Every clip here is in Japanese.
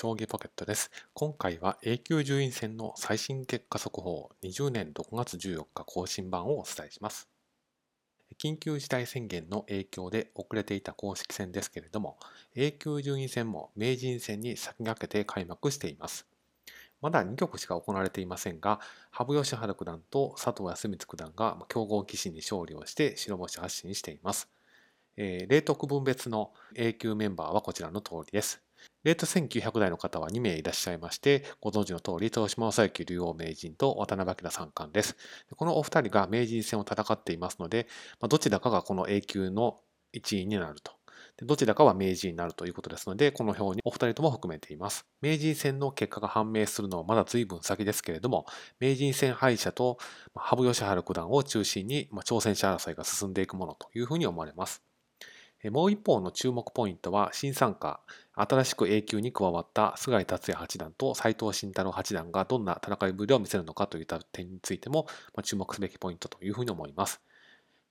将棋ポケットです。今回は A 級順位戦の最新結果速報20年6月14日更新版をお伝えします。緊急事態宣言の影響で遅れていた公式戦ですけれども、A 級順位戦も名人戦に先駆けて開幕しています。まだ2局しか行われていませんが、羽生善治九段と佐藤康光九段が強豪棋士に勝利をして白星発進しています。えー、冷徳分別の A 級メンバーはこちらの通りです。レート1900代の方は2名いらっしゃいまして、ご存知の通り、豊島正幸竜王名人と渡辺明三冠です。このお二人が名人戦を戦っていますので、どちらかがこの A 級の1位になると。どちらかは名人になるということですので、この表にお二人とも含めています。名人戦の結果が判明するのはまだ随分先ですけれども、名人戦敗者と羽生善治九段を中心に挑戦者争いが進んでいくものというふうに思われます。もう一方の注目ポイントは新参加、新しく A 級に加わった菅井達也八段と斎藤慎太郎八段がどんな戦いぶりを見せるのかといった点についても注目すべきポイントというふうに思います。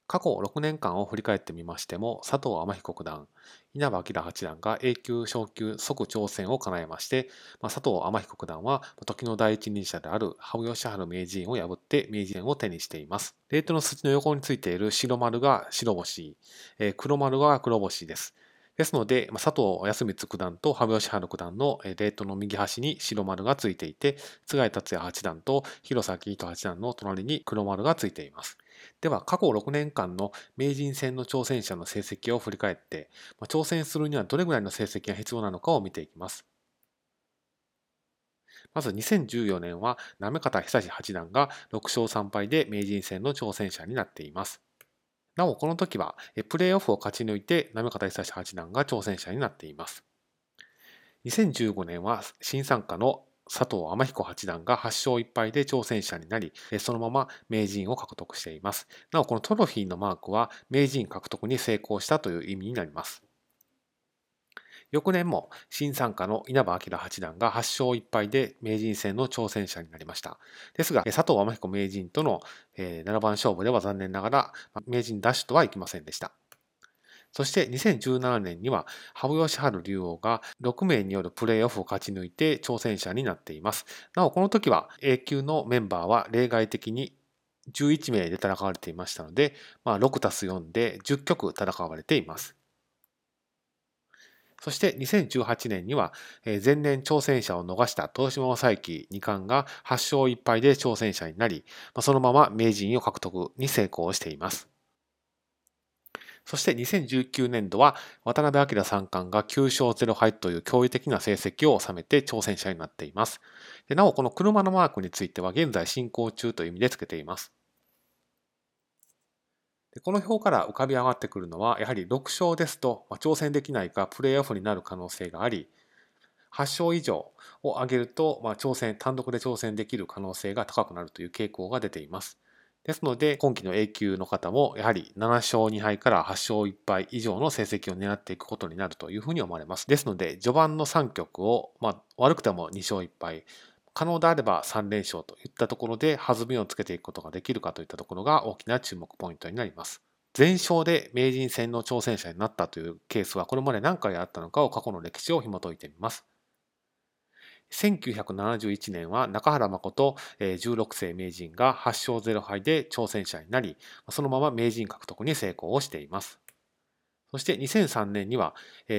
過去6年間を振り返ってみましても、佐藤天彦九段、稲葉明八段が A 級昇級即挑戦を叶えまして、まあ、佐藤天彦九段は時の第一人者である羽生善治名人を破って名人を手にしています。レートの筋の横についている白丸が白星、えー、黒丸が黒星です。ですので、佐藤康光九段と羽生善治九段のレートの右端に白丸がついていて、菅井達也八段と広瀬明人八段の隣に黒丸がついています。では、過去6年間の名人戦の挑戦者の成績を振り返って、ま挑戦するにはどれぐらいの成績が必要なのかを見ていきます。まず2014年は、行方久志八段が6勝3敗で名人戦の挑戦者になっています。なお、この時は、プレーオフを勝ち抜いて、行方久志八段が挑戦者になっています。2015年は、新参加の佐藤天彦八段が8勝1敗で挑戦者になり、そのまま名人を獲得しています。なお、このトロフィーのマークは名人獲得に成功したという意味になります。翌年も新参加の稲葉明八段が8勝1敗で名人戦の挑戦者になりました。ですが、佐藤天彦名人との7番勝負では残念ながら名人ダッシュとはいきませんでした。そして2017年には羽生善治竜王が6名によるプレーオフを勝ち抜いて挑戦者になっています。なおこの時は A 級のメンバーは例外的に11名で戦われていましたので、まあ、6たす4で10局戦われています。そして2018年には前年挑戦者を逃した東島正幸二冠が8勝1敗で挑戦者になり、そのまま名人を獲得に成功しています。そして2019年度は渡辺明三冠が9勝0敗という驚異的な成績を収めて挑戦者になっています。でなお、この車のマークについては現在進行中という意味で付けています。でこの表から浮かび上がってくるのは、やはり6勝ですと、まあ、挑戦できないかプレーオフになる可能性があり、8勝以上を上げると、まあ、挑戦、単独で挑戦できる可能性が高くなるという傾向が出ています。ですので、今期の A 級の方も、やはり7勝2敗から8勝1敗以上の成績を狙っていくことになるというふうに思われます。ですので、序盤の3局を、まあ、悪くても2勝1敗、可能であれば3連勝といったところで弾みをつけていくことができるかといったところが大きな注目ポイントになります。全勝で名人戦の挑戦者になったというケースはこれまで何回あったのかを過去の歴史を紐解いてみます。1971年は中原誠16世名人が8勝0敗で挑戦者になり、そのまま名人獲得に成功をしています。そして2003年には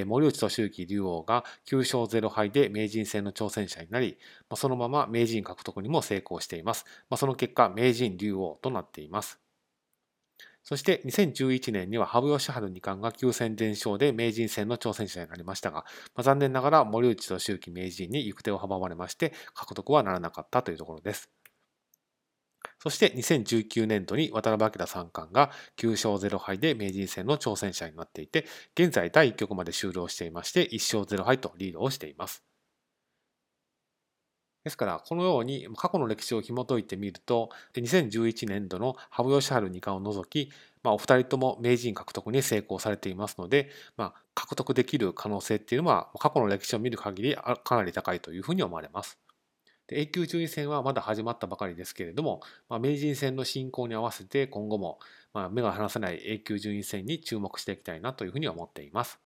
森内俊之竜王が9勝0敗で名人戦の挑戦者になり、そのまま名人獲得にも成功しています。その結果、名人竜王となっています。そして2011年には羽生善治二冠が9戦全勝で名人戦の挑戦者になりましたが、まあ、残念ながら森内俊之名人に行く手を阻まれまして獲得はならなかったというところです。そして2019年度に渡辺明三冠が9勝0敗で名人戦の挑戦者になっていて、現在第1局まで終了していまして、1勝0敗とリードをしています。ですから、このように過去の歴史を紐解いてみると、2011年度の羽生善治二冠を除き、まあ、お二人とも名人獲得に成功されていますので、まあ、獲得できる可能性っていうのは、過去の歴史を見る限りかなり高いというふうに思われます。で A 級順位戦はまだ始まったばかりですけれども、まあ、名人戦の進行に合わせて今後も、まあ、目が離せない A 級順位戦に注目していきたいなというふうに思っています。